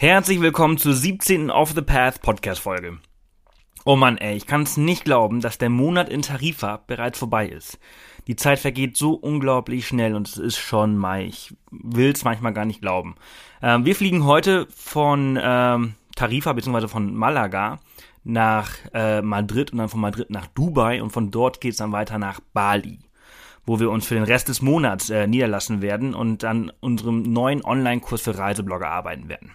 Herzlich willkommen zur 17. Off the Path Podcast Folge. Oh Mann, ey, ich kann es nicht glauben, dass der Monat in Tarifa bereits vorbei ist. Die Zeit vergeht so unglaublich schnell und es ist schon Mai. Ich will es manchmal gar nicht glauben. Ähm, wir fliegen heute von ähm, Tarifa bzw. von Malaga nach äh, Madrid und dann von Madrid nach Dubai und von dort geht's dann weiter nach Bali wo wir uns für den Rest des Monats äh, niederlassen werden und an unserem neuen Online-Kurs für Reiseblogger arbeiten werden.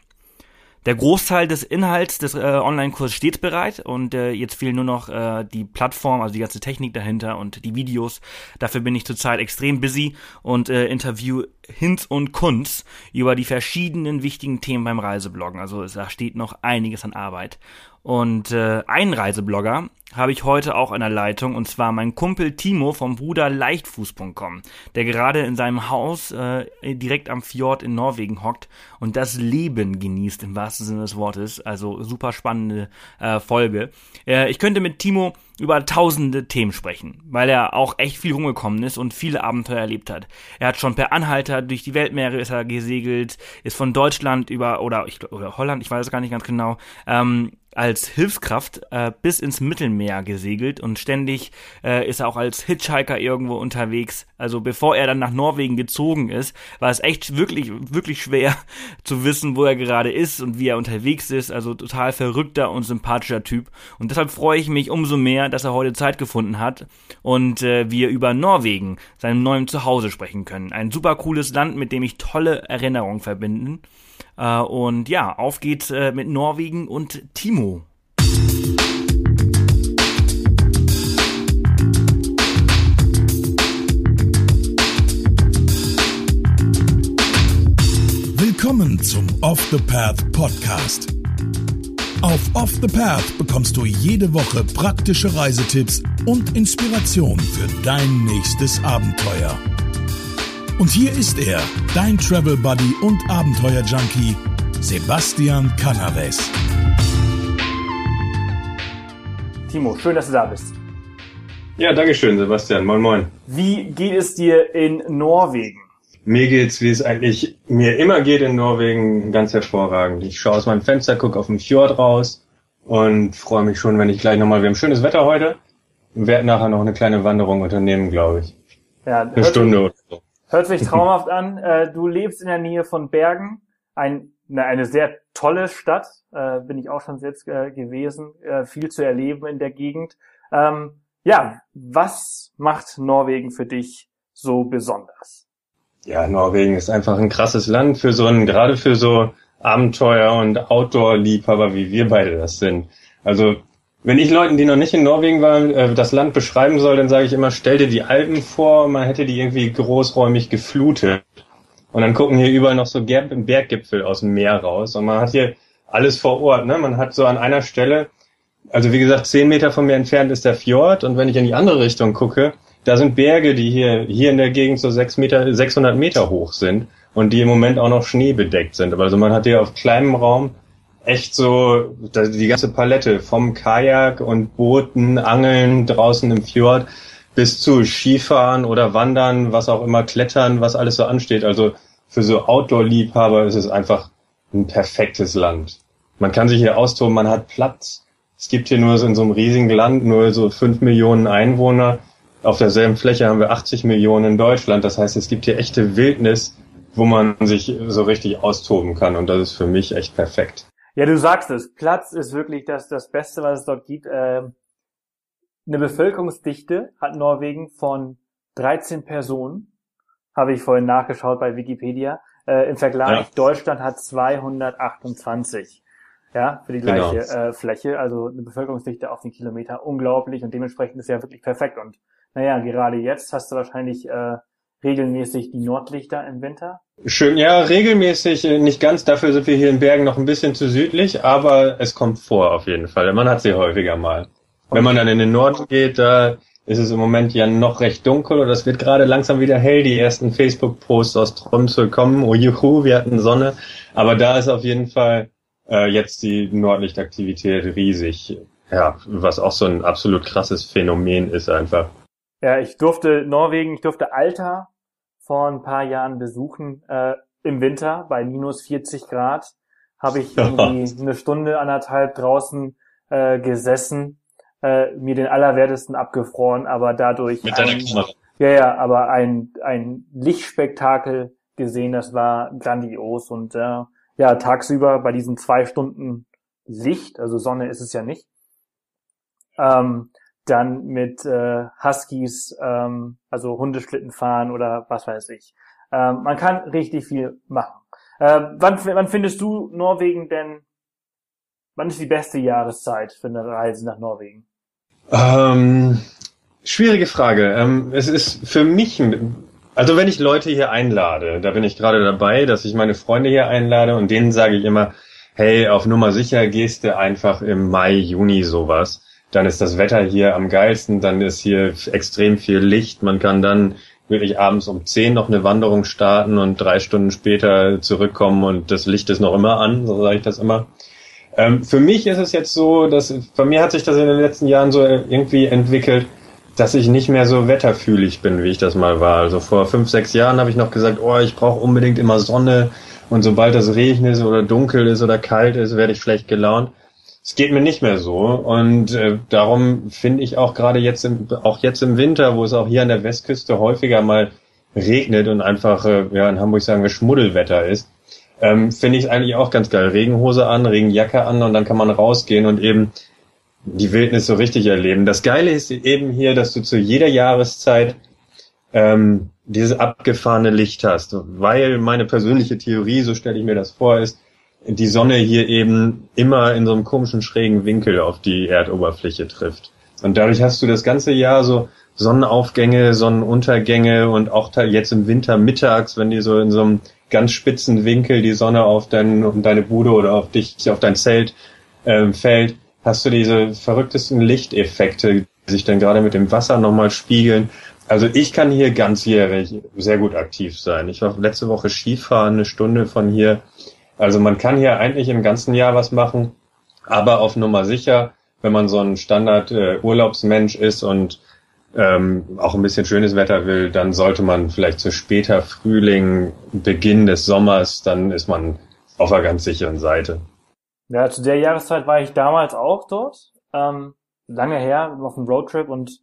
Der Großteil des Inhalts des äh, Online-Kurses steht bereit und äh, jetzt fehlen nur noch äh, die Plattform, also die ganze Technik dahinter und die Videos. Dafür bin ich zurzeit extrem busy und äh, interview Hinz und Kunz über die verschiedenen wichtigen Themen beim Reisebloggen. Also da steht noch einiges an Arbeit. Und äh, ein Reiseblogger habe ich heute auch in der Leitung und zwar mein Kumpel Timo vom Bruder Leichtfuß.com, der gerade in seinem Haus äh, direkt am Fjord in Norwegen hockt und das Leben genießt im wahrsten Sinne des Wortes. Also super spannende äh, Folge. Äh, ich könnte mit Timo über tausende Themen sprechen, weil er auch echt viel rumgekommen ist und viele Abenteuer erlebt hat. Er hat schon per Anhalter durch die Weltmeere ist er gesegelt, ist von Deutschland über oder ich oder Holland, ich weiß es gar nicht ganz genau, ähm, als Hilfskraft äh, bis ins Mittelmeer gesegelt und ständig äh, ist er auch als Hitchhiker irgendwo unterwegs. Also bevor er dann nach Norwegen gezogen ist, war es echt wirklich, wirklich schwer zu wissen, wo er gerade ist und wie er unterwegs ist. Also total verrückter und sympathischer Typ. Und deshalb freue ich mich umso mehr, dass er heute Zeit gefunden hat und äh, wir über Norwegen, seinem neuen Zuhause sprechen können. Ein super cooles Land, mit dem ich tolle Erinnerungen verbinden. Äh, und ja, auf geht's äh, mit Norwegen und Timo. Willkommen zum Off the Path Podcast. Auf Off the Path bekommst du jede Woche praktische Reisetipps und Inspiration für dein nächstes Abenteuer. Und hier ist er, dein Travel Buddy und Abenteuer Junkie, Sebastian Canaves. Timo, schön, dass du da bist. Ja, danke schön, Sebastian. Moin, moin. Wie geht es dir in Norwegen? Mir geht's, wie es eigentlich mir immer geht in Norwegen, ganz hervorragend. Ich schaue aus meinem Fenster, gucke auf den Fjord raus und freue mich schon, wenn ich gleich nochmal, wir haben schönes Wetter heute, werde nachher noch eine kleine Wanderung unternehmen, glaube ich. Ja, eine Stunde oder so. Hört sich traumhaft an. Äh, du lebst in der Nähe von Bergen, ein, eine sehr tolle Stadt, äh, bin ich auch schon selbst äh, gewesen, viel zu erleben in der Gegend. Ähm, ja, was macht Norwegen für dich so besonders? Ja, Norwegen ist einfach ein krasses Land für so ein, gerade für so Abenteuer und Outdoor-Liebhaber, wie wir beide das sind. Also wenn ich Leuten, die noch nicht in Norwegen waren, äh, das Land beschreiben soll, dann sage ich immer, stell dir die Alpen vor, man hätte die irgendwie großräumig geflutet. Und dann gucken hier überall noch so Berggipfel aus dem Meer raus. Und man hat hier alles vor Ort. Ne? Man hat so an einer Stelle, also wie gesagt, zehn Meter von mir entfernt ist der Fjord. Und wenn ich in die andere Richtung gucke, da sind Berge, die hier, hier in der Gegend so sechs Meter, 600 Meter hoch sind. Und die im Moment auch noch schneebedeckt sind. Aber also man hat hier auf kleinem Raum echt so die ganze Palette vom Kajak und Booten, Angeln draußen im Fjord bis zu Skifahren oder Wandern, was auch immer, Klettern, was alles so ansteht. Also für so Outdoor-Liebhaber ist es einfach ein perfektes Land. Man kann sich hier austoben, man hat Platz. Es gibt hier nur so in so einem riesigen Land nur so fünf Millionen Einwohner. Auf derselben Fläche haben wir 80 Millionen in Deutschland. Das heißt, es gibt hier echte Wildnis, wo man sich so richtig austoben kann. Und das ist für mich echt perfekt. Ja, du sagst es. Platz ist wirklich das, das Beste, was es dort gibt. Ähm, eine Bevölkerungsdichte hat Norwegen von 13 Personen. Habe ich vorhin nachgeschaut bei Wikipedia. Äh, Im Vergleich, ja. Deutschland hat 228. Ja, für die genau. gleiche genau. äh, Fläche. Also eine Bevölkerungsdichte auf den Kilometer. Unglaublich. Und dementsprechend ist ja wirklich perfekt. Und naja, gerade jetzt hast du wahrscheinlich äh, regelmäßig die Nordlichter im Winter? Schön, ja, regelmäßig äh, nicht ganz. Dafür sind wir hier in Bergen noch ein bisschen zu südlich, aber es kommt vor auf jeden Fall. Man hat sie häufiger mal. Wenn man dann in den Norden geht, da ist es im Moment ja noch recht dunkel und es wird gerade langsam wieder hell. Die ersten Facebook-Posts aus Tromsø kommen. Oh juhu, wir hatten Sonne. Aber da ist auf jeden Fall äh, jetzt die Nordlichtaktivität riesig. Ja, was auch so ein absolut krasses Phänomen ist einfach. Ja, ich durfte Norwegen, ich durfte Alta vor ein paar Jahren besuchen, äh, im Winter bei minus 40 Grad. habe ich irgendwie eine Stunde, anderthalb draußen äh, gesessen, äh, mir den Allerwertesten abgefroren, aber dadurch Mit Kamera. ja, ja, aber ein, ein Lichtspektakel gesehen, das war grandios und äh, ja, tagsüber bei diesen zwei Stunden Licht, also Sonne ist es ja nicht, ähm, dann mit äh, Huskies, ähm, also Hundeschlitten fahren oder was weiß ich. Ähm, man kann richtig viel machen. Äh, wann, wann findest du Norwegen denn, wann ist die beste Jahreszeit für eine Reise nach Norwegen? Ähm, schwierige Frage. Ähm, es ist für mich, also wenn ich Leute hier einlade, da bin ich gerade dabei, dass ich meine Freunde hier einlade und denen sage ich immer, hey, auf Nummer sicher gehst du einfach im Mai, Juni sowas. Dann ist das Wetter hier am geilsten, dann ist hier extrem viel Licht. Man kann dann wirklich abends um zehn noch eine Wanderung starten und drei Stunden später zurückkommen und das Licht ist noch immer an, so sage ich das immer. Ähm, für mich ist es jetzt so, dass bei mir hat sich das in den letzten Jahren so irgendwie entwickelt, dass ich nicht mehr so wetterfühlig bin, wie ich das mal war. Also vor fünf, sechs Jahren habe ich noch gesagt, oh, ich brauche unbedingt immer Sonne und sobald das regnet oder dunkel ist oder kalt ist, werde ich schlecht gelaunt. Es geht mir nicht mehr so und äh, darum finde ich auch gerade jetzt im, auch jetzt im Winter, wo es auch hier an der Westküste häufiger mal regnet und einfach, äh, ja, in Hamburg sagen wir Schmuddelwetter ist, ähm, finde ich eigentlich auch ganz geil. Regenhose an, Regenjacke an und dann kann man rausgehen und eben die Wildnis so richtig erleben. Das Geile ist eben hier, dass du zu jeder Jahreszeit ähm, dieses abgefahrene Licht hast, weil meine persönliche Theorie, so stelle ich mir das vor, ist, die Sonne hier eben immer in so einem komischen schrägen Winkel auf die Erdoberfläche trifft. Und dadurch hast du das ganze Jahr so Sonnenaufgänge, Sonnenuntergänge und auch jetzt im Winter mittags, wenn die so in so einem ganz spitzen Winkel die Sonne auf dein, um deine Bude oder auf dich, auf dein Zelt ähm, fällt, hast du diese verrücktesten Lichteffekte, die sich dann gerade mit dem Wasser nochmal spiegeln. Also ich kann hier ganzjährig sehr gut aktiv sein. Ich war letzte Woche Skifahren, eine Stunde von hier also man kann hier eigentlich im ganzen Jahr was machen, aber auf Nummer sicher, wenn man so ein Standard-Urlaubsmensch äh, ist und ähm, auch ein bisschen schönes Wetter will, dann sollte man vielleicht zu später Frühling, Beginn des Sommers, dann ist man auf einer ganz sicheren Seite. Ja, zu der Jahreszeit war ich damals auch dort, ähm, lange her, auf einem Roadtrip und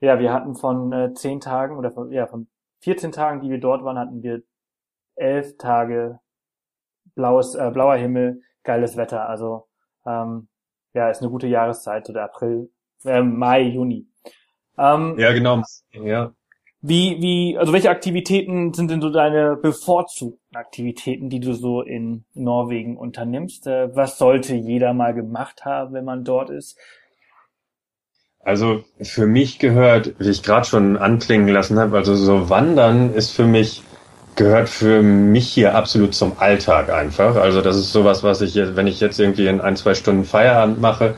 ja, wir hatten von äh, zehn Tagen oder von, ja, von 14 Tagen, die wir dort waren, hatten wir elf Tage blaues, äh, blauer Himmel, geiles Wetter. Also ähm, ja, ist eine gute Jahreszeit, so der April, äh, Mai, Juni. Ähm, ja, genau. Ja. Wie, wie, also welche Aktivitäten sind denn so deine bevorzugten Aktivitäten, die du so in Norwegen unternimmst? Äh, was sollte jeder mal gemacht haben, wenn man dort ist? Also für mich gehört, wie ich gerade schon anklingen lassen habe, also so Wandern ist für mich gehört für mich hier absolut zum Alltag einfach. Also das ist sowas, was ich jetzt, wenn ich jetzt irgendwie in ein, zwei Stunden Feierabend mache,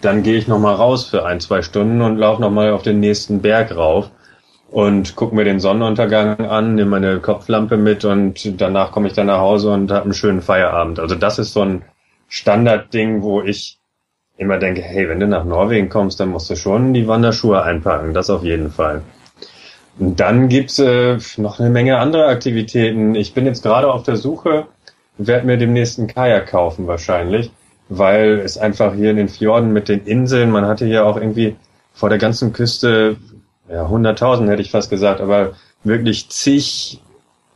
dann gehe ich nochmal raus für ein, zwei Stunden und laufe nochmal auf den nächsten Berg rauf und gucke mir den Sonnenuntergang an, nehme meine Kopflampe mit und danach komme ich dann nach Hause und habe einen schönen Feierabend. Also das ist so ein Standardding, wo ich immer denke, hey, wenn du nach Norwegen kommst, dann musst du schon die Wanderschuhe einpacken. Das auf jeden Fall. Und dann gibt's äh, noch eine Menge andere Aktivitäten. Ich bin jetzt gerade auf der Suche, werde mir demnächst einen Kajak kaufen wahrscheinlich, weil es einfach hier in den Fjorden mit den Inseln, man hatte hier auch irgendwie vor der ganzen Küste, ja, 100.000 hätte ich fast gesagt, aber wirklich zig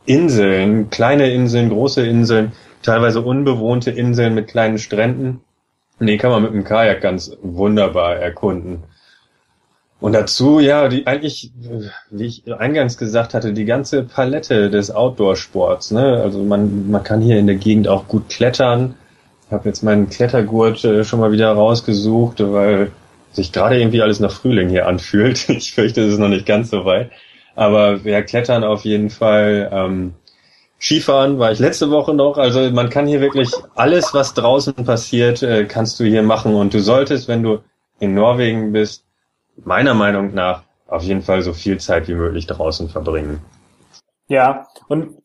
Inseln, kleine Inseln, große Inseln, teilweise unbewohnte Inseln mit kleinen Stränden. Die kann man mit dem Kajak ganz wunderbar erkunden. Und dazu, ja, die eigentlich, wie ich eingangs gesagt hatte, die ganze Palette des Outdoor-Sports. Ne? Also man, man kann hier in der Gegend auch gut klettern. Ich habe jetzt meinen Klettergurt äh, schon mal wieder rausgesucht, weil sich gerade irgendwie alles nach Frühling hier anfühlt. Ich fürchte, es ist noch nicht ganz so weit. Aber ja, klettern auf jeden Fall. Ähm, Skifahren war ich letzte Woche noch. Also man kann hier wirklich alles, was draußen passiert, äh, kannst du hier machen. Und du solltest, wenn du in Norwegen bist, meiner Meinung nach auf jeden Fall so viel Zeit wie möglich draußen verbringen. Ja, und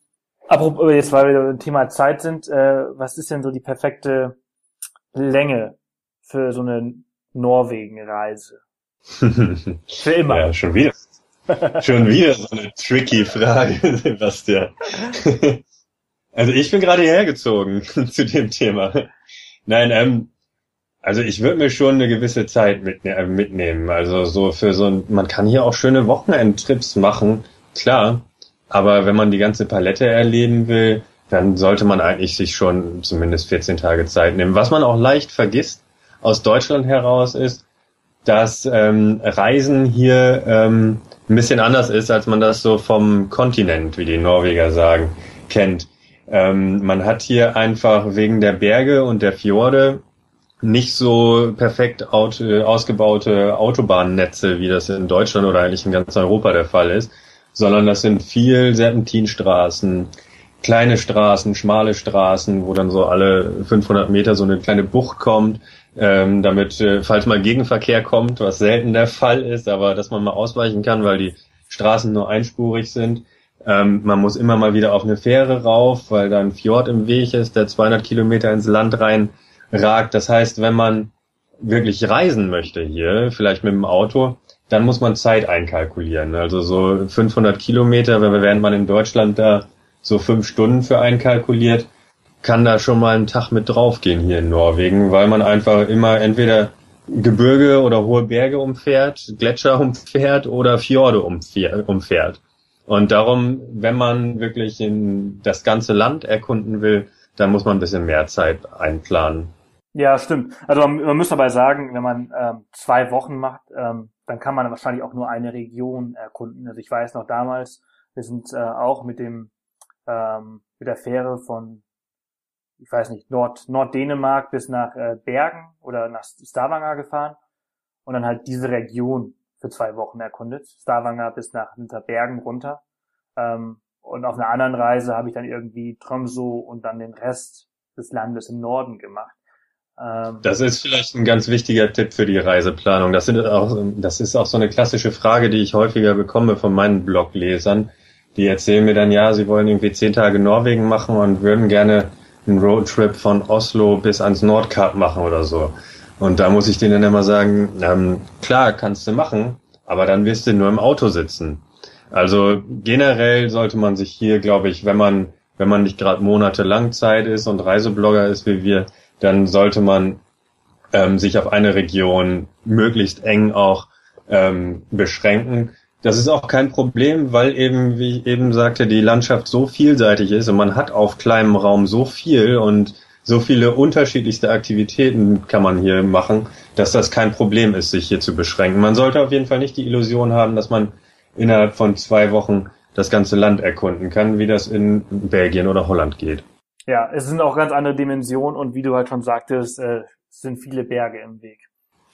apropos, jetzt weil wir beim Thema Zeit sind, äh, was ist denn so die perfekte Länge für so eine Norwegen-Reise? für immer. Ja, schon wieder. schon wieder so eine tricky Frage, Sebastian. Also ich bin gerade hierher gezogen zu dem Thema. Nein, ähm, also ich würde mir schon eine gewisse Zeit mitne äh, mitnehmen. Also so für so ein, man kann hier auch schöne Wochenendtrips machen, klar. Aber wenn man die ganze Palette erleben will, dann sollte man eigentlich sich schon zumindest 14 Tage Zeit nehmen. Was man auch leicht vergisst aus Deutschland heraus ist, dass ähm, Reisen hier ähm, ein bisschen anders ist, als man das so vom Kontinent, wie die Norweger sagen, kennt. Ähm, man hat hier einfach wegen der Berge und der Fjorde nicht so perfekt ausgebaute Autobahnnetze, wie das in Deutschland oder eigentlich in ganz Europa der Fall ist, sondern das sind viel Serpentinstraßen, kleine Straßen, schmale Straßen, wo dann so alle 500 Meter so eine kleine Bucht kommt, ähm, damit, äh, falls mal Gegenverkehr kommt, was selten der Fall ist, aber dass man mal ausweichen kann, weil die Straßen nur einspurig sind. Ähm, man muss immer mal wieder auf eine Fähre rauf, weil da ein Fjord im Weg ist, der 200 Kilometer ins Land rein ragt. Das heißt, wenn man wirklich reisen möchte hier, vielleicht mit dem Auto, dann muss man Zeit einkalkulieren. Also so 500 Kilometer, während man in Deutschland da so fünf Stunden für einkalkuliert, kann da schon mal ein Tag mit draufgehen hier in Norwegen, weil man einfach immer entweder Gebirge oder hohe Berge umfährt, Gletscher umfährt oder Fjorde umfährt. Und darum, wenn man wirklich in das ganze Land erkunden will, dann muss man ein bisschen mehr Zeit einplanen. Ja, stimmt. Also man, man muss dabei sagen, wenn man ähm, zwei Wochen macht, ähm, dann kann man wahrscheinlich auch nur eine Region erkunden. Also ich weiß noch damals, wir sind äh, auch mit dem ähm, mit der Fähre von, ich weiß nicht, Nord, Norddänemark bis nach äh, Bergen oder nach Stavanger gefahren und dann halt diese Region für zwei Wochen erkundet. Stavanger bis nach hinter Bergen runter. Ähm, und auf einer anderen Reise habe ich dann irgendwie Tromso und dann den Rest des Landes im Norden gemacht. Ähm, das ist vielleicht ein ganz wichtiger Tipp für die Reiseplanung. Das, sind auch, das ist auch so eine klassische Frage, die ich häufiger bekomme von meinen Bloglesern die erzählen mir dann, ja, sie wollen irgendwie zehn Tage Norwegen machen und würden gerne einen Roadtrip von Oslo bis ans Nordkap machen oder so. Und da muss ich denen dann immer sagen, ähm, klar, kannst du machen, aber dann wirst du nur im Auto sitzen. Also generell sollte man sich hier, glaube ich, wenn man, wenn man nicht gerade monatelang Zeit ist und Reiseblogger ist wie wir, dann sollte man ähm, sich auf eine Region möglichst eng auch ähm, beschränken das ist auch kein Problem, weil eben, wie ich eben sagte, die Landschaft so vielseitig ist und man hat auf kleinem Raum so viel und so viele unterschiedlichste Aktivitäten kann man hier machen, dass das kein Problem ist, sich hier zu beschränken. Man sollte auf jeden Fall nicht die Illusion haben, dass man innerhalb von zwei Wochen das ganze Land erkunden kann, wie das in Belgien oder Holland geht. Ja, es sind auch ganz andere Dimensionen und wie du halt schon sagtest, äh, es sind viele Berge im Weg.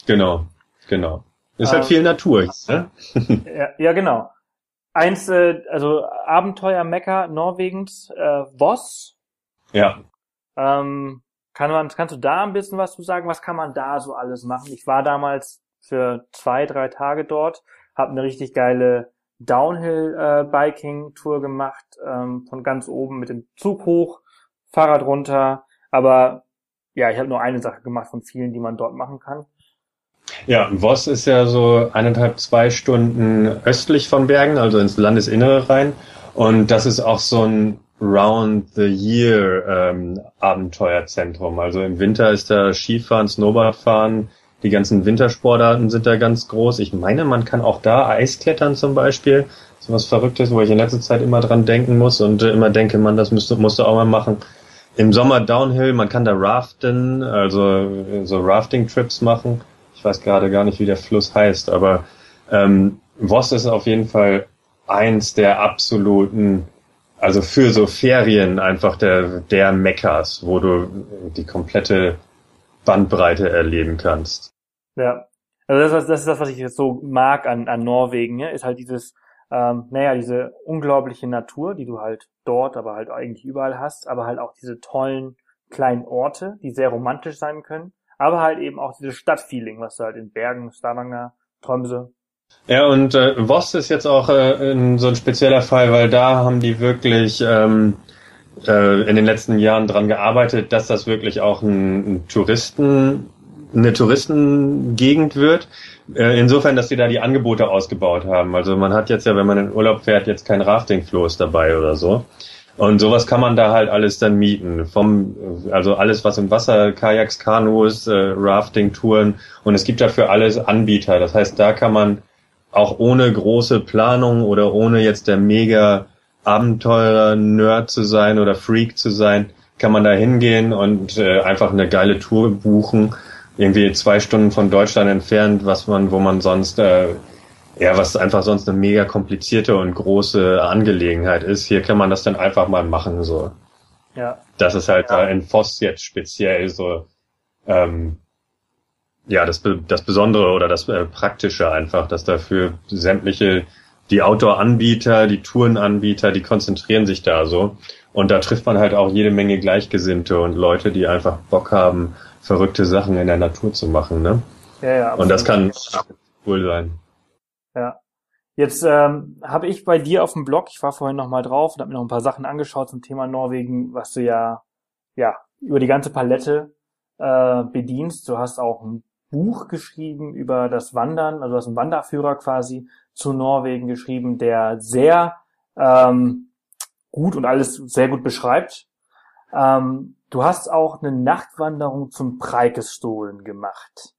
Genau, genau. Ist halt ähm, viel Natur. Ne? ja, ja, genau. Eins, äh, also Abenteuer Mecker Norwegens, äh, Voss. Ja. Ähm, kann man, kannst du da ein bisschen was zu sagen? Was kann man da so alles machen? Ich war damals für zwei, drei Tage dort, habe eine richtig geile Downhill-Biking-Tour äh, gemacht, ähm, von ganz oben mit dem Zug hoch, Fahrrad runter. Aber ja, ich habe nur eine Sache gemacht von vielen, die man dort machen kann. Ja, Voss ist ja so eineinhalb, zwei Stunden östlich von Bergen, also ins Landesinnere rein. Und das ist auch so ein Round the Year ähm. Also im Winter ist da Skifahren, Snowboardfahren, die ganzen Wintersportarten sind da ganz groß. Ich meine, man kann auch da Eisklettern zum Beispiel. So was Verrücktes, wo ich in letzter Zeit immer dran denken muss und immer denke, man, das müsste, musst du auch mal machen. Im Sommer Downhill, man kann da raften, also äh, so Rafting-Trips machen ich weiß gerade gar nicht, wie der Fluss heißt, aber ähm, Voss ist auf jeden Fall eins der absoluten, also für so Ferien einfach der, der Meckers, wo du die komplette Bandbreite erleben kannst. Ja, also das, das ist das, was ich jetzt so mag an, an Norwegen, ja, ist halt dieses, ähm, naja, diese unglaubliche Natur, die du halt dort, aber halt eigentlich überall hast, aber halt auch diese tollen kleinen Orte, die sehr romantisch sein können aber halt eben auch dieses Stadtfeeling, was du halt in Bergen, Stavanger, Tromsø. Ja, und äh, Voss ist jetzt auch äh, in so ein spezieller Fall, weil da haben die wirklich ähm, äh, in den letzten Jahren dran gearbeitet, dass das wirklich auch ein, ein Touristen, eine Touristengegend wird. Äh, insofern, dass die da die Angebote ausgebaut haben. Also man hat jetzt ja, wenn man in Urlaub fährt, jetzt kein Raftingfloß dabei oder so. Und sowas kann man da halt alles dann mieten. Vom, also alles, was im Wasser, Kajaks, Kanus, äh, Rafting-Touren. Und es gibt dafür alles Anbieter. Das heißt, da kann man auch ohne große Planung oder ohne jetzt der mega Abenteurer-Nerd zu sein oder Freak zu sein, kann man da hingehen und äh, einfach eine geile Tour buchen. Irgendwie zwei Stunden von Deutschland entfernt, was man, wo man sonst äh, ja, was einfach sonst eine mega komplizierte und große Angelegenheit ist. Hier kann man das dann einfach mal machen, so. Ja. Das ist halt ja. da in Voss jetzt speziell so, ähm, ja, das, das Besondere oder das äh, Praktische einfach, dass dafür sämtliche, die Outdoor-Anbieter, die Tourenanbieter, die konzentrieren sich da so. Und da trifft man halt auch jede Menge Gleichgesinnte und Leute, die einfach Bock haben, verrückte Sachen in der Natur zu machen, ne? Ja, ja, absolut. Und das kann cool sein. Ja. Jetzt ähm, habe ich bei dir auf dem Blog, ich war vorhin nochmal drauf und habe mir noch ein paar Sachen angeschaut zum Thema Norwegen, was du ja, ja über die ganze Palette äh, bedienst. Du hast auch ein Buch geschrieben über das Wandern, also du hast einen Wanderführer quasi zu Norwegen geschrieben, der sehr ähm, gut und alles sehr gut beschreibt. Ähm, du hast auch eine Nachtwanderung zum Preikestolen gemacht.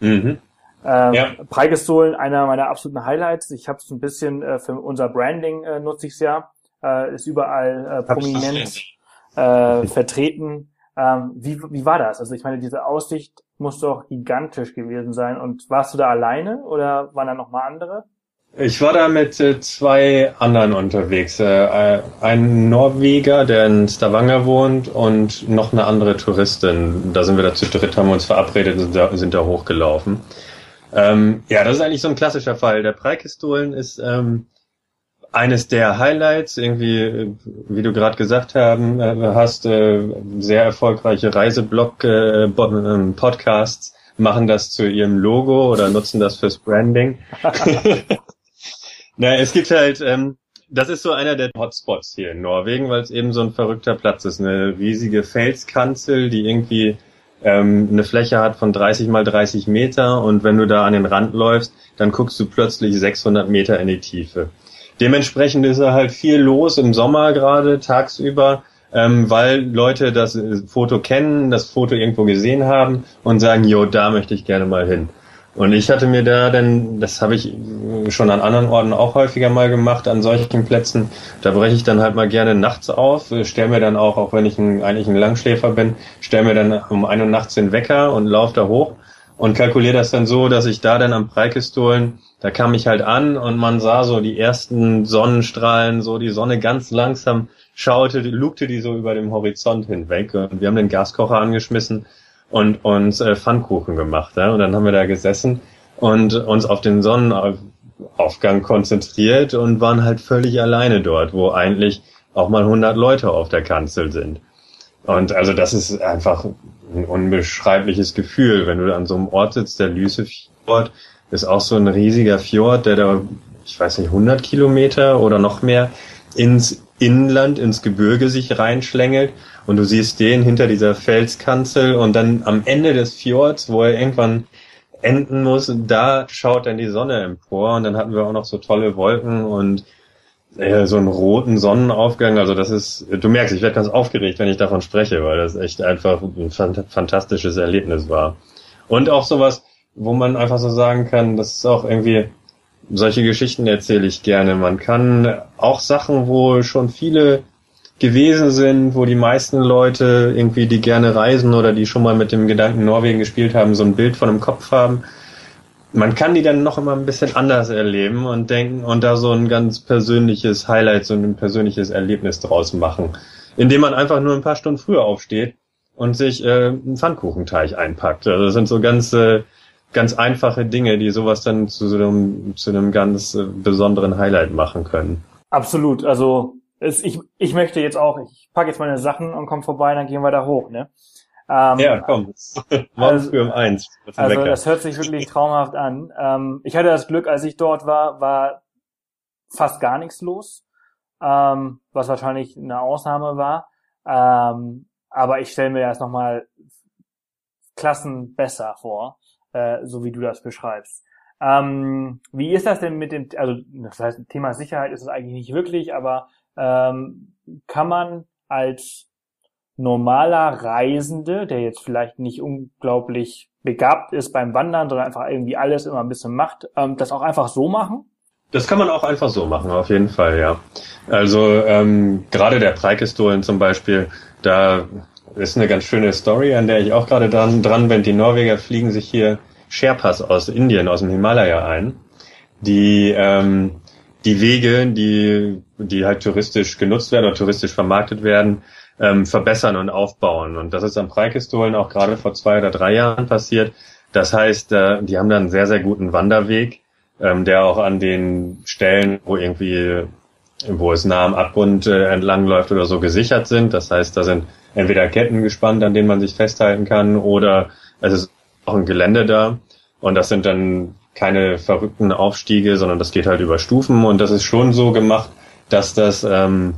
Mhm. Ähm, ja. Preikestolen, einer meiner absoluten Highlights. Ich habe es ein bisschen äh, für unser Branding äh, nutze ich es ja. Äh, ist überall äh, prominent äh, vertreten. Ähm, wie, wie war das? Also ich meine, diese Aussicht muss doch gigantisch gewesen sein. Und warst du da alleine oder waren da noch mal andere? Ich war da mit äh, zwei anderen unterwegs. Äh, äh, ein Norweger, der in Stavanger wohnt und noch eine andere Touristin. Da sind wir da zu dritt, haben uns verabredet und sind da, hochgelaufen. Ähm, ja, das ist eigentlich so ein klassischer Fall. Der Preikistolen ist ähm, eines der Highlights, irgendwie, wie du gerade gesagt haben, äh, hast, sehr erfolgreiche Reiseblog-Podcasts, äh, machen das zu ihrem Logo oder nutzen das fürs Branding. Na, es gibt halt, ähm, das ist so einer der Hotspots hier in Norwegen, weil es eben so ein verrückter Platz ist. Eine riesige Felskanzel, die irgendwie ähm, eine Fläche hat von 30 mal 30 Meter und wenn du da an den Rand läufst, dann guckst du plötzlich 600 Meter in die Tiefe. Dementsprechend ist da halt viel los im Sommer gerade tagsüber, ähm, weil Leute das Foto kennen, das Foto irgendwo gesehen haben und sagen, jo, da möchte ich gerne mal hin. Und ich hatte mir da dann, das habe ich schon an anderen Orten auch häufiger mal gemacht, an solchen Plätzen, da breche ich dann halt mal gerne nachts auf, stelle mir dann auch, auch wenn ich ein, eigentlich ein Langschläfer bin, stelle mir dann um ein Uhr nachts den Wecker und laufe da hoch und kalkuliere das dann so, dass ich da dann am Preikistolen, da kam ich halt an und man sah so die ersten Sonnenstrahlen, so die Sonne ganz langsam schaute, lugte die so über dem Horizont hinweg und wir haben den Gaskocher angeschmissen und uns äh, Pfannkuchen gemacht. Ja? Und dann haben wir da gesessen und uns auf den Sonnenaufgang konzentriert und waren halt völlig alleine dort, wo eigentlich auch mal 100 Leute auf der Kanzel sind. Und also das ist einfach ein unbeschreibliches Gefühl, wenn du an so einem Ort sitzt, der Lysefjord ist auch so ein riesiger Fjord, der da, ich weiß nicht, 100 Kilometer oder noch mehr ins Inland, ins Gebirge sich reinschlängelt und du siehst den hinter dieser Felskanzel und dann am Ende des Fjords, wo er irgendwann enden muss, da schaut dann die Sonne empor und dann hatten wir auch noch so tolle Wolken und äh, so einen roten Sonnenaufgang. Also das ist, du merkst, ich werde ganz aufgeregt, wenn ich davon spreche, weil das echt einfach ein fantastisches Erlebnis war. Und auch sowas, wo man einfach so sagen kann, das ist auch irgendwie, solche Geschichten erzähle ich gerne. Man kann auch Sachen, wo schon viele gewesen sind, wo die meisten Leute irgendwie, die gerne reisen oder die schon mal mit dem Gedanken Norwegen gespielt haben, so ein Bild von dem Kopf haben. Man kann die dann noch immer ein bisschen anders erleben und denken und da so ein ganz persönliches Highlight, so ein persönliches Erlebnis draus machen, indem man einfach nur ein paar Stunden früher aufsteht und sich äh, einen Pfannkuchenteig einpackt. Also das sind so ganz äh, ganz einfache Dinge, die sowas dann zu so einem zu einem ganz äh, besonderen Highlight machen können. Absolut. Also es, ich, ich möchte jetzt auch, ich packe jetzt meine Sachen und komme vorbei, dann gehen wir da hoch, ne? Ähm, ja, komm. Morgen also, früh um eins. Also Wecker. das hört sich wirklich traumhaft an. Ähm, ich hatte das Glück, als ich dort war, war fast gar nichts los, ähm, was wahrscheinlich eine Ausnahme war. Ähm, aber ich stelle mir das nochmal Klassen besser vor, äh, so wie du das beschreibst. Ähm, wie ist das denn mit dem, also das heißt, Thema Sicherheit ist es eigentlich nicht wirklich, aber ähm, kann man als normaler Reisende, der jetzt vielleicht nicht unglaublich begabt ist beim Wandern, sondern einfach irgendwie alles immer ein bisschen macht, ähm, das auch einfach so machen? Das kann man auch einfach so machen, auf jeden Fall, ja. Also ähm, gerade der Preikestolen zum Beispiel, da ist eine ganz schöne Story, an der ich auch gerade dran, dran bin. Die Norweger fliegen sich hier Sherpas aus Indien, aus dem Himalaya ein, die ähm, die Wege, die, die halt touristisch genutzt werden oder touristisch vermarktet werden, ähm, verbessern und aufbauen. Und das ist am Preikestolen auch gerade vor zwei oder drei Jahren passiert. Das heißt, äh, die haben da einen sehr, sehr guten Wanderweg, ähm, der auch an den Stellen, wo irgendwie, wo es nah am Abgrund äh, entlang läuft oder so gesichert sind. Das heißt, da sind entweder Ketten gespannt, an denen man sich festhalten kann, oder es ist auch ein Gelände da. Und das sind dann keine verrückten Aufstiege, sondern das geht halt über Stufen und das ist schon so gemacht, dass das, ähm,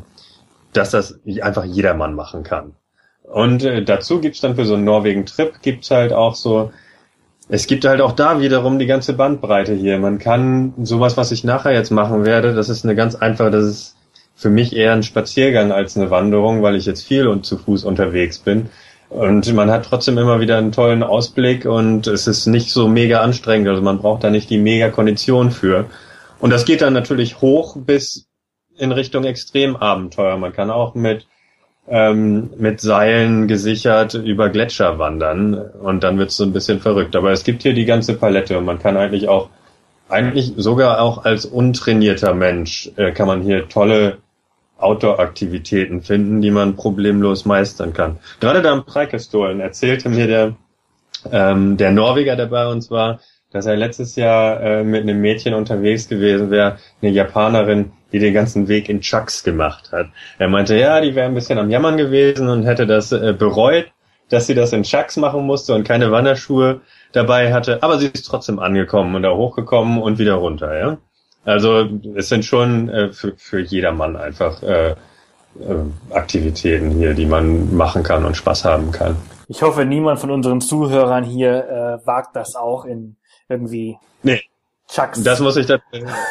dass das einfach jedermann machen kann. Und äh, dazu gibt's dann für so einen Norwegen-Trip gibt's halt auch so, es gibt halt auch da wiederum die ganze Bandbreite hier. Man kann sowas, was ich nachher jetzt machen werde, das ist eine ganz einfache, das ist für mich eher ein Spaziergang als eine Wanderung, weil ich jetzt viel und zu Fuß unterwegs bin. Und man hat trotzdem immer wieder einen tollen Ausblick und es ist nicht so mega anstrengend. Also man braucht da nicht die mega Kondition für. Und das geht dann natürlich hoch bis in Richtung Extremabenteuer. Man kann auch mit ähm, mit Seilen gesichert über Gletscher wandern und dann wird es so ein bisschen verrückt. Aber es gibt hier die ganze Palette und man kann eigentlich auch, eigentlich sogar auch als untrainierter Mensch, äh, kann man hier tolle Outdoor-Aktivitäten finden, die man problemlos meistern kann. Gerade da am Preikestolen erzählte mir der, ähm, der Norweger, der bei uns war, dass er letztes Jahr äh, mit einem Mädchen unterwegs gewesen wäre, eine Japanerin, die den ganzen Weg in Chucks gemacht hat. Er meinte, ja, die wäre ein bisschen am Jammern gewesen und hätte das äh, bereut, dass sie das in Chucks machen musste und keine Wanderschuhe dabei hatte, aber sie ist trotzdem angekommen und da hochgekommen und wieder runter, ja. Also es sind schon äh, für, für jedermann einfach äh, äh, Aktivitäten hier, die man machen kann und Spaß haben kann. Ich hoffe, niemand von unseren Zuhörern hier äh, wagt das auch in irgendwie nee. Chucks. Das muss ich da,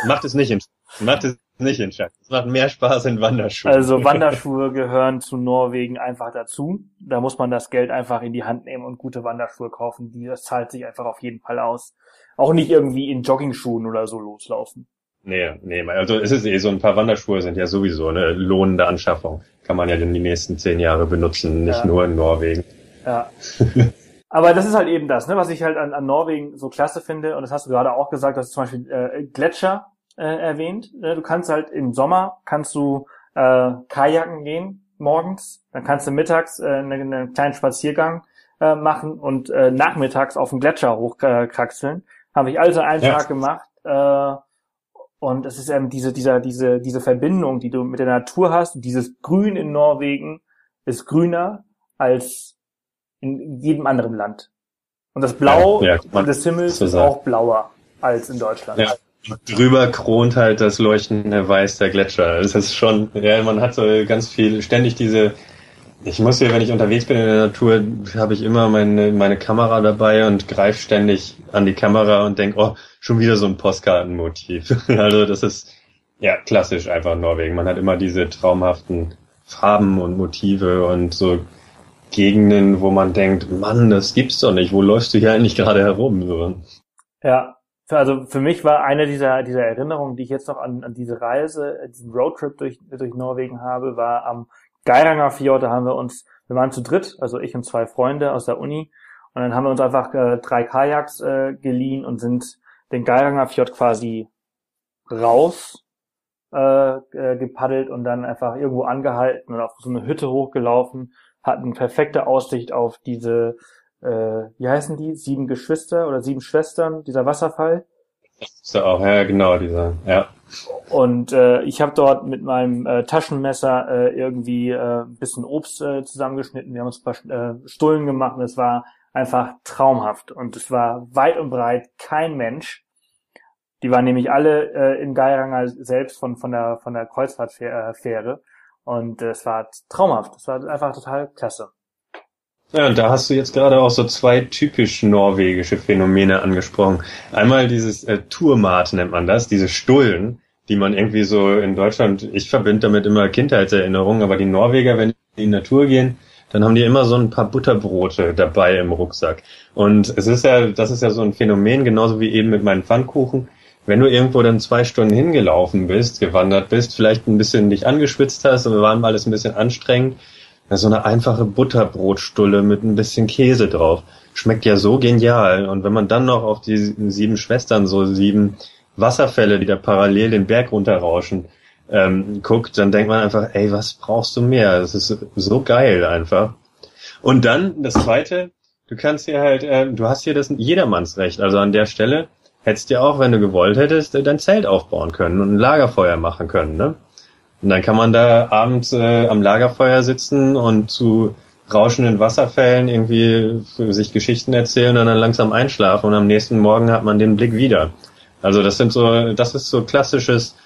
macht es nicht in macht es nicht in Chucks. Es macht mehr Spaß in Wanderschuhen. Also Wanderschuhe gehören zu Norwegen einfach dazu. Da muss man das Geld einfach in die Hand nehmen und gute Wanderschuhe kaufen. Die, das zahlt sich einfach auf jeden Fall aus. Auch nicht irgendwie in Joggingschuhen oder so loslaufen. Nee, nee, also es ist eh so, ein paar Wanderschuhe sind ja sowieso eine lohnende Anschaffung. Kann man ja in die nächsten zehn Jahre benutzen, nicht ja. nur in Norwegen. Ja. Aber das ist halt eben das, ne, was ich halt an, an Norwegen so klasse finde, und das hast du gerade auch gesagt, dass zum Beispiel äh, Gletscher äh, erwähnt. Ne? Du kannst halt im Sommer kannst du äh, Kajaken gehen morgens, dann kannst du mittags äh, einen, einen kleinen Spaziergang äh, machen und äh, nachmittags auf den Gletscher hochkraxeln. Äh, Habe ich also einen ja. Tag gemacht. Äh, und es ist eben diese, dieser, diese, diese Verbindung, die du mit der Natur hast. dieses Grün in Norwegen ist grüner als in jedem anderen Land. Und das Blau ja, ja, des Himmels so ist auch blauer als in Deutschland. Ja. Drüber kront halt das leuchtende Weiß der Gletscher. Es ist schon, ja, man hat so ganz viel, ständig diese, ich muss hier, wenn ich unterwegs bin in der Natur, habe ich immer meine, meine Kamera dabei und greife ständig an die Kamera und denk, oh, schon wieder so ein Postkartenmotiv. also das ist ja klassisch einfach Norwegen. Man hat immer diese traumhaften Farben und Motive und so Gegenden, wo man denkt, Mann, das gibt's doch nicht. Wo läufst du hier eigentlich gerade herum? So. Ja, also für mich war eine dieser, dieser Erinnerungen, die ich jetzt noch an, an diese Reise, diesen Roadtrip durch, durch Norwegen habe, war am Geiranger Fjord. Da haben wir uns, wir waren zu dritt, also ich und zwei Freunde aus der Uni. Und dann haben wir uns einfach äh, drei Kajaks äh, geliehen und sind den Geiranger Fjord quasi raus äh, äh, gepaddelt und dann einfach irgendwo angehalten und auf so eine Hütte hochgelaufen, hatten perfekte Aussicht auf diese, äh, wie heißen die, sieben Geschwister oder sieben Schwestern, dieser Wasserfall. Das ist ja auch, ja genau, dieser, ja. Und äh, ich habe dort mit meinem äh, Taschenmesser äh, irgendwie äh, ein bisschen Obst äh, zusammengeschnitten. Wir haben uns ein paar äh, Stullen gemacht und es war einfach traumhaft. Und es war weit und breit kein Mensch. Die waren nämlich alle äh, in Geiranger selbst von, von der, von der Kreuzfahrtfähre. Und äh, es war traumhaft. Es war einfach total klasse. Ja, und da hast du jetzt gerade auch so zwei typisch norwegische Phänomene angesprochen. Einmal dieses äh, Tourmat nennt man das, diese Stullen, die man irgendwie so in Deutschland, ich verbinde damit immer Kindheitserinnerungen, aber die Norweger, wenn die in die Natur gehen, dann haben die immer so ein paar Butterbrote dabei im Rucksack. Und es ist ja, das ist ja so ein Phänomen, genauso wie eben mit meinen Pfannkuchen. Wenn du irgendwo dann zwei Stunden hingelaufen bist, gewandert bist, vielleicht ein bisschen dich angeschwitzt hast und waren alles ein bisschen anstrengend, so eine einfache Butterbrotstulle mit ein bisschen Käse drauf. Schmeckt ja so genial. Und wenn man dann noch auf die sieben Schwestern, so sieben Wasserfälle, die da parallel den Berg runterrauschen, ähm, guckt, dann denkt man einfach, ey, was brauchst du mehr? Das ist so geil einfach. Und dann das zweite, du kannst hier halt, äh, du hast hier das Jedermannsrecht. Also an der Stelle hättest du auch, wenn du gewollt hättest, dein Zelt aufbauen können und ein Lagerfeuer machen können, ne? Und dann kann man da abends äh, am Lagerfeuer sitzen und zu rauschenden Wasserfällen irgendwie sich Geschichten erzählen und dann langsam einschlafen und am nächsten Morgen hat man den Blick wieder. Also das sind so, das ist so klassisches,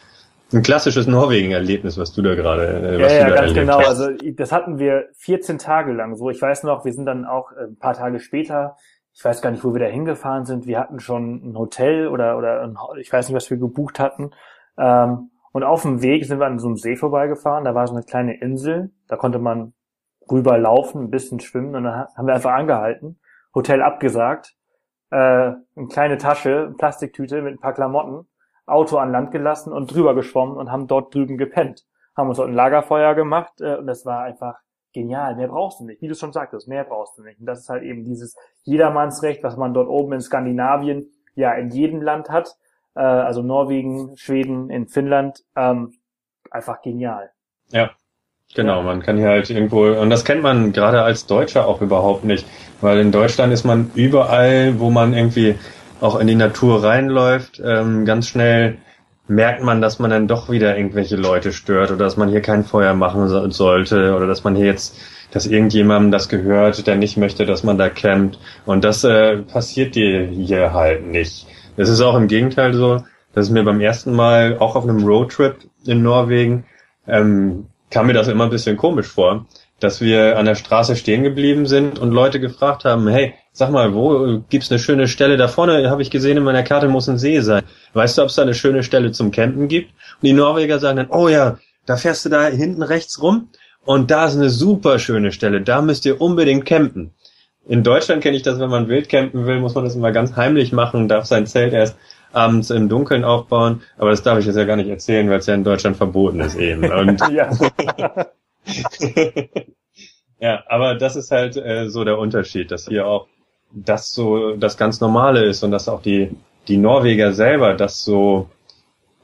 ein klassisches Norwegen-Erlebnis, was du da gerade, äh, was ja, ja, du da ganz genau. Hast. Also das hatten wir 14 Tage lang so. Ich weiß noch, wir sind dann auch äh, ein paar Tage später, ich weiß gar nicht, wo wir da hingefahren sind. Wir hatten schon ein Hotel oder oder ein, ich weiß nicht, was wir gebucht hatten. Ähm, und auf dem Weg sind wir an so einem See vorbeigefahren. Da war so eine kleine Insel. Da konnte man rüber laufen, ein bisschen schwimmen. Und dann haben wir einfach angehalten, Hotel abgesagt, äh, eine kleine Tasche, Plastiktüte mit ein paar Klamotten, Auto an Land gelassen und drüber geschwommen und haben dort drüben gepennt. Haben uns dort ein Lagerfeuer gemacht äh, und das war einfach genial. Mehr brauchst du nicht. Wie du schon sagtest, mehr brauchst du nicht. Und das ist halt eben dieses Jedermannsrecht, was man dort oben in Skandinavien ja in jedem Land hat äh, also Norwegen, Schweden, in Finnland, ähm, einfach genial. Ja, genau. Ja. Man kann hier halt irgendwo, und das kennt man gerade als Deutscher auch überhaupt nicht, weil in Deutschland ist man überall, wo man irgendwie auch in die Natur reinläuft, ähm, ganz schnell merkt man, dass man dann doch wieder irgendwelche Leute stört oder dass man hier kein Feuer machen so, sollte oder dass man hier jetzt, dass irgendjemandem das gehört, der nicht möchte, dass man da campt. Und das äh, passiert dir hier halt nicht. Es ist auch im Gegenteil so, dass es mir beim ersten Mal, auch auf einem Roadtrip in Norwegen, ähm, kam mir das immer ein bisschen komisch vor, dass wir an der Straße stehen geblieben sind und Leute gefragt haben, hey, sag mal, wo gibt's eine schöne Stelle? Da vorne habe ich gesehen, in meiner Karte muss ein See sein. Weißt du, ob es da eine schöne Stelle zum Campen gibt? Und die Norweger sagen dann, oh ja, da fährst du da hinten rechts rum und da ist eine super schöne Stelle, da müsst ihr unbedingt campen. In Deutschland kenne ich das, wenn man wild campen will, muss man das immer ganz heimlich machen, darf sein Zelt erst abends im Dunkeln aufbauen. Aber das darf ich jetzt ja gar nicht erzählen, weil es ja in Deutschland verboten ist eben. Und ja. ja, aber das ist halt äh, so der Unterschied, dass hier auch das so das ganz Normale ist und dass auch die die Norweger selber das so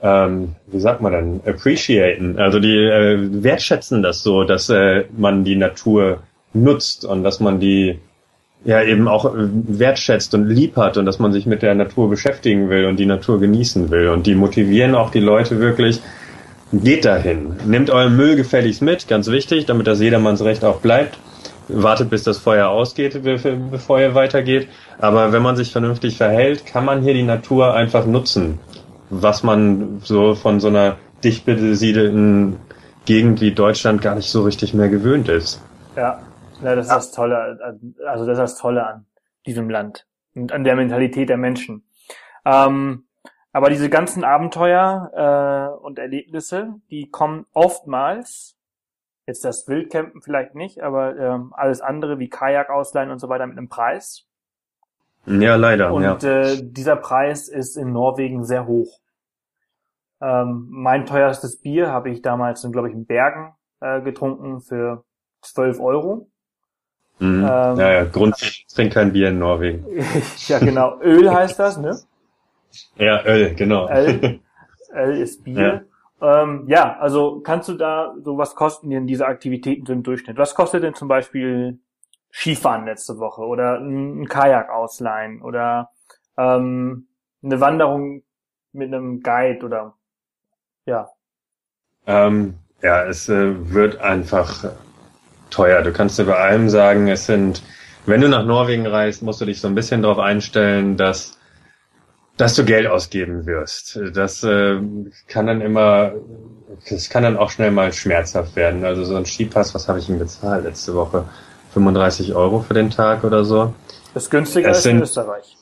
ähm, wie sagt man dann appreciaten, also die äh, wertschätzen das so, dass äh, man die Natur nutzt und dass man die ja eben auch äh, wertschätzt und lieb hat und dass man sich mit der Natur beschäftigen will und die Natur genießen will. Und die motivieren auch die Leute wirklich, geht dahin. Nehmt euren Müll gefälligst mit, ganz wichtig, damit das jedermanns auch bleibt. Wartet, bis das Feuer ausgeht, bevor ihr weitergeht. Aber wenn man sich vernünftig verhält, kann man hier die Natur einfach nutzen. Was man so von so einer dicht besiedelten Gegend wie Deutschland gar nicht so richtig mehr gewöhnt ist. Ja, ja, das ist das Tolle, also das ist das Tolle an diesem Land und an der Mentalität der Menschen. Ähm, aber diese ganzen Abenteuer äh, und Erlebnisse, die kommen oftmals, jetzt das Wildcampen vielleicht nicht, aber ähm, alles andere wie Kajak ausleihen und so weiter mit einem Preis. Ja, leider. Und ja. Äh, dieser Preis ist in Norwegen sehr hoch. Ähm, mein teuerstes Bier habe ich damals, glaube ich, in Bergen äh, getrunken für 12 Euro. Mhm. Ähm, ja, grundsätzlich trinkt kein Bier in Norwegen. ja, genau. Öl heißt das, ne? Ja, Öl, genau. Öl, Öl ist Bier. Ja. Ähm, ja, also kannst du da, so was kosten denn diese Aktivitäten so im Durchschnitt? Was kostet denn zum Beispiel Skifahren letzte Woche oder ein, Kajak ausleihen oder ähm, eine Wanderung mit einem Guide oder ja? Ähm, ja, es äh, wird einfach teuer. Du kannst dir bei allem sagen, es sind, wenn du nach Norwegen reist, musst du dich so ein bisschen darauf einstellen, dass dass du Geld ausgeben wirst. Das äh, kann dann immer, das kann dann auch schnell mal schmerzhaft werden. Also so ein Skipass, was habe ich ihm bezahlt letzte Woche? 35 Euro für den Tag oder so. Das ist günstiger es als in Österreich.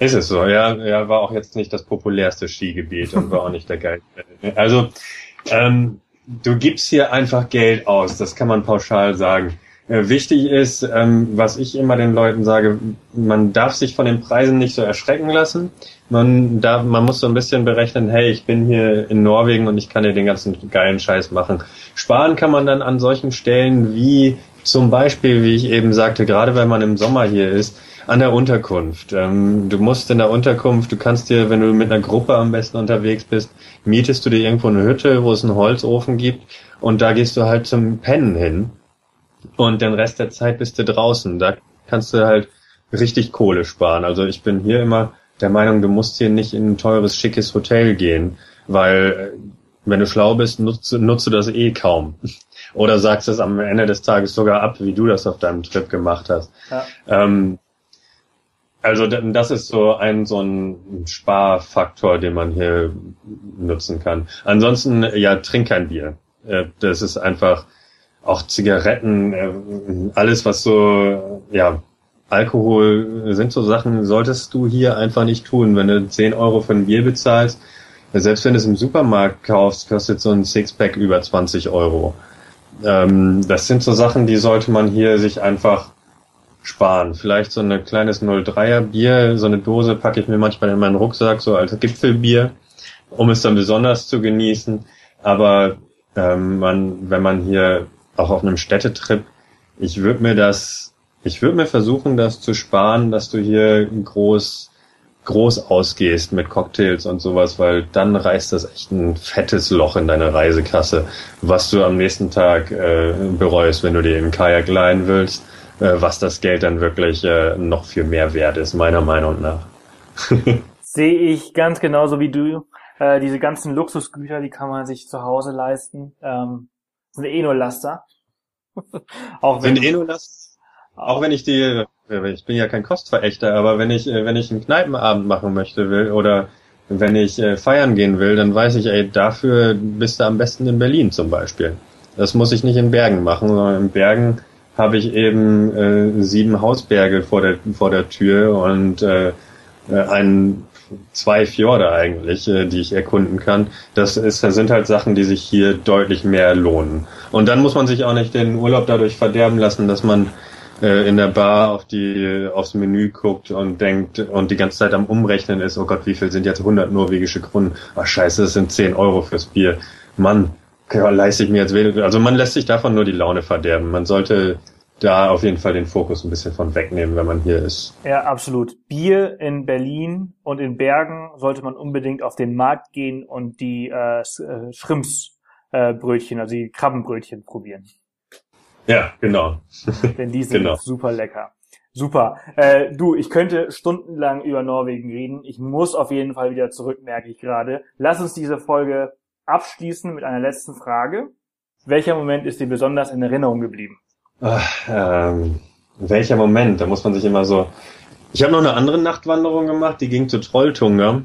Ist es so, ja, ja, war auch jetzt nicht das populärste Skigebiet und war auch nicht der geilste. Also, ähm, du gibst hier einfach Geld aus, das kann man pauschal sagen. Äh, wichtig ist, ähm, was ich immer den Leuten sage, man darf sich von den Preisen nicht so erschrecken lassen. Man darf, man muss so ein bisschen berechnen, hey, ich bin hier in Norwegen und ich kann hier den ganzen geilen Scheiß machen. Sparen kann man dann an solchen Stellen wie zum Beispiel, wie ich eben sagte, gerade wenn man im Sommer hier ist, an der Unterkunft. Ähm, du musst in der Unterkunft, du kannst dir, wenn du mit einer Gruppe am besten unterwegs bist, mietest du dir irgendwo eine Hütte, wo es einen Holzofen gibt und da gehst du halt zum Pennen hin und den Rest der Zeit bist du draußen. Da kannst du halt richtig Kohle sparen. Also ich bin hier immer der Meinung, du musst hier nicht in ein teures, schickes Hotel gehen, weil äh, wenn du schlau bist, nutzt, nutzt du das eh kaum. Oder sagst es am Ende des Tages sogar ab, wie du das auf deinem Trip gemacht hast. Ja. Ähm, also das ist so ein so ein Sparfaktor, den man hier nutzen kann. Ansonsten ja, trink kein Bier. Äh, das ist einfach auch Zigaretten, äh, alles was so ja Alkohol sind so Sachen, solltest du hier einfach nicht tun. Wenn du 10 Euro für ein Bier bezahlst, selbst wenn du es im Supermarkt kaufst, kostet so ein Sixpack über 20 Euro. Ähm, das sind so Sachen, die sollte man hier sich einfach sparen. Vielleicht so ein kleines 03er Bier, so eine Dose packe ich mir manchmal in meinen Rucksack, so als Gipfelbier, um es dann besonders zu genießen. Aber ähm, man, wenn man hier auch auf einem Städtetrip, ich würde mir das ich würde mir versuchen, das zu sparen, dass du hier groß groß ausgehst mit Cocktails und sowas, weil dann reißt das echt ein fettes Loch in deine Reisekasse, was du am nächsten Tag äh, bereust, wenn du dir im Kajak leihen willst, was das Geld dann wirklich äh, noch viel mehr wert ist, meiner Meinung nach. Sehe ich ganz genauso wie du. Äh, diese ganzen Luxusgüter, die kann man sich zu Hause leisten. Ähm, sind eh nur Laster. Auch wenn sind eh nur Laster? Auch wenn ich die, ich bin ja kein Kostverächter, aber wenn ich, wenn ich einen Kneipenabend machen möchte will oder wenn ich äh, feiern gehen will, dann weiß ich, ey, dafür bist du am besten in Berlin zum Beispiel. Das muss ich nicht in Bergen machen, sondern in Bergen habe ich eben äh, sieben Hausberge vor der vor der Tür und äh, äh ein zwei Fjorde eigentlich, äh, die ich erkunden kann. Das ist, das sind halt Sachen, die sich hier deutlich mehr lohnen. Und dann muss man sich auch nicht den Urlaub dadurch verderben lassen, dass man äh, in der Bar auf die aufs Menü guckt und denkt und die ganze Zeit am Umrechnen ist, oh Gott, wie viel sind jetzt 100 norwegische Kronen? Ach scheiße, das sind 10 Euro fürs Bier. Mann, ja, leiste ich mir jetzt wenig. Also man lässt sich davon nur die Laune verderben. Man sollte da auf jeden Fall den Fokus ein bisschen von wegnehmen, wenn man hier ist. Ja, absolut. Bier in Berlin und in Bergen sollte man unbedingt auf den Markt gehen und die äh, äh Schrimpsbrötchen, äh, also die Krabbenbrötchen probieren. Ja, genau. Denn die sind genau. super lecker. Super. Äh, du, ich könnte stundenlang über Norwegen reden. Ich muss auf jeden Fall wieder zurück, merke ich gerade. Lass uns diese Folge abschließen mit einer letzten Frage. Welcher Moment ist dir besonders in Erinnerung geblieben? Ach, ähm, welcher Moment? Da muss man sich immer so. Ich habe noch eine andere Nachtwanderung gemacht, die ging zu Trolltunga.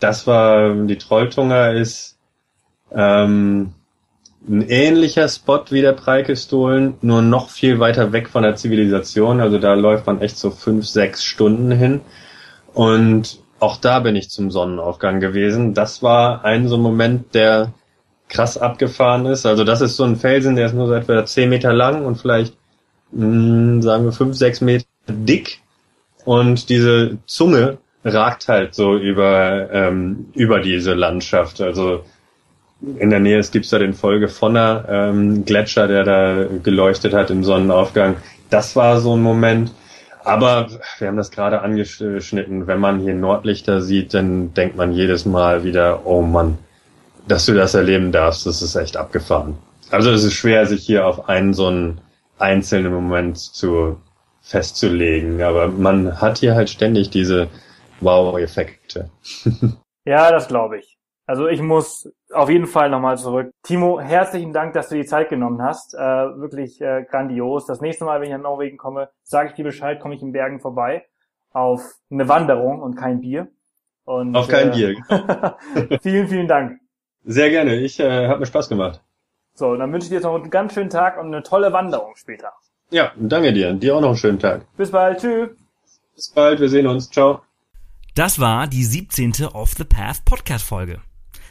Das war die Trolltunga ist ähm, ein ähnlicher Spot wie der Preikestolen, nur noch viel weiter weg von der Zivilisation. Also da läuft man echt so fünf, sechs Stunden hin. Und auch da bin ich zum Sonnenaufgang gewesen. Das war ein so Moment, der krass abgefahren ist. Also das ist so ein Felsen, der ist nur so etwa zehn Meter lang und vielleicht, mh, hm, sagen wir, fünf, sechs Meter dick. Und diese Zunge ragt halt so über, ähm, über diese Landschaft. Also in der Nähe gibt es da den Folge Vonner ähm, Gletscher, der da geleuchtet hat im Sonnenaufgang. Das war so ein Moment. Aber wir haben das gerade angeschnitten. Wenn man hier Nordlichter sieht, dann denkt man jedes Mal wieder, oh Mann, dass du das erleben darfst, das ist echt abgefahren. Also es ist schwer, sich hier auf einen so einen einzelnen Moment zu festzulegen. Aber man hat hier halt ständig diese Wow-Effekte. ja, das glaube ich. Also ich muss auf jeden Fall nochmal zurück. Timo, herzlichen Dank, dass du die Zeit genommen hast. Äh, wirklich äh, grandios. Das nächste Mal, wenn ich nach Norwegen komme, sage ich dir Bescheid, komme ich in Bergen vorbei auf eine Wanderung und kein Bier. Und, auf kein äh, Bier. vielen, vielen Dank. Sehr gerne. Ich äh, habe mir Spaß gemacht. So, dann wünsche ich dir jetzt noch einen ganz schönen Tag und eine tolle Wanderung später. Ja, danke dir. Dir auch noch einen schönen Tag. Bis bald. Tschüss. Bis bald. Wir sehen uns. Ciao. Das war die 17. Off the Path Podcast Folge.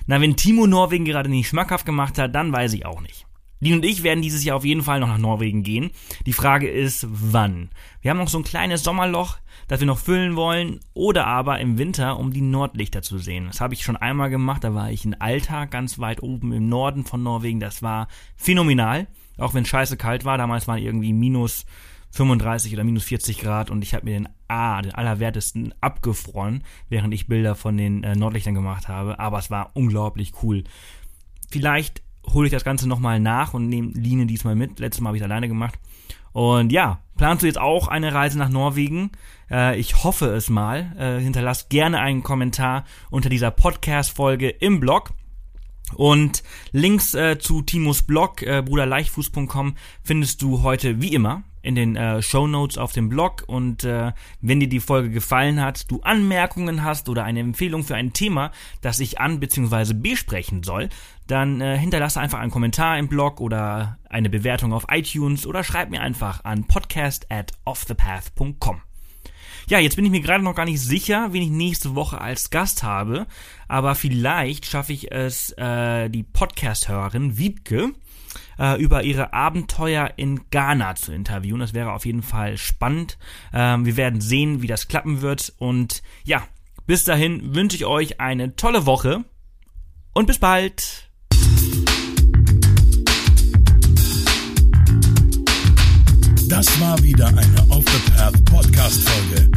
Na, wenn Timo Norwegen gerade nicht schmackhaft gemacht hat, dann weiß ich auch nicht. Lin und ich werden dieses Jahr auf jeden Fall noch nach Norwegen gehen. Die Frage ist, wann? Wir haben noch so ein kleines Sommerloch, das wir noch füllen wollen, oder aber im Winter, um die Nordlichter zu sehen. Das habe ich schon einmal gemacht, da war ich in Alta, ganz weit oben im Norden von Norwegen. Das war phänomenal, auch wenn scheiße kalt war. Damals waren irgendwie minus 35 oder minus 40 Grad und ich habe mir den A, den allerwertesten, abgefroren, während ich Bilder von den äh, Nordlichtern gemacht habe. Aber es war unglaublich cool. Vielleicht hole ich das Ganze nochmal nach und nehme Line diesmal mit. Letztes Mal habe ich es alleine gemacht. Und ja, planst du jetzt auch eine Reise nach Norwegen? Äh, ich hoffe es mal. Äh, hinterlass gerne einen Kommentar unter dieser Podcast-Folge im Blog. Und Links äh, zu Timos Blog, äh, bruderleichtfuß.com, findest du heute wie immer in den äh, Show Notes auf dem Blog. Und äh, wenn dir die Folge gefallen hat, du Anmerkungen hast oder eine Empfehlung für ein Thema, das ich an bzw. besprechen soll, dann äh, hinterlasse einfach einen Kommentar im Blog oder eine Bewertung auf iTunes oder schreib mir einfach an podcast at offthepath.com. Ja, jetzt bin ich mir gerade noch gar nicht sicher, wen ich nächste Woche als Gast habe, aber vielleicht schaffe ich es, äh, die Podcast-Hörerin Wiebke äh, über ihre Abenteuer in Ghana zu interviewen. Das wäre auf jeden Fall spannend. Ähm, wir werden sehen, wie das klappen wird. Und ja, bis dahin wünsche ich euch eine tolle Woche und bis bald. Das war wieder eine Off the Path Podcast Folge.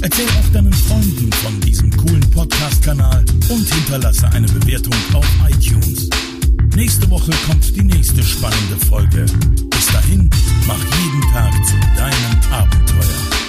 Erzähl auch deinen Freunden von diesem coolen Podcast-Kanal und hinterlasse eine Bewertung auf iTunes. Nächste Woche kommt die nächste spannende Folge. Bis dahin, mach jeden Tag zu deinem Abenteuer.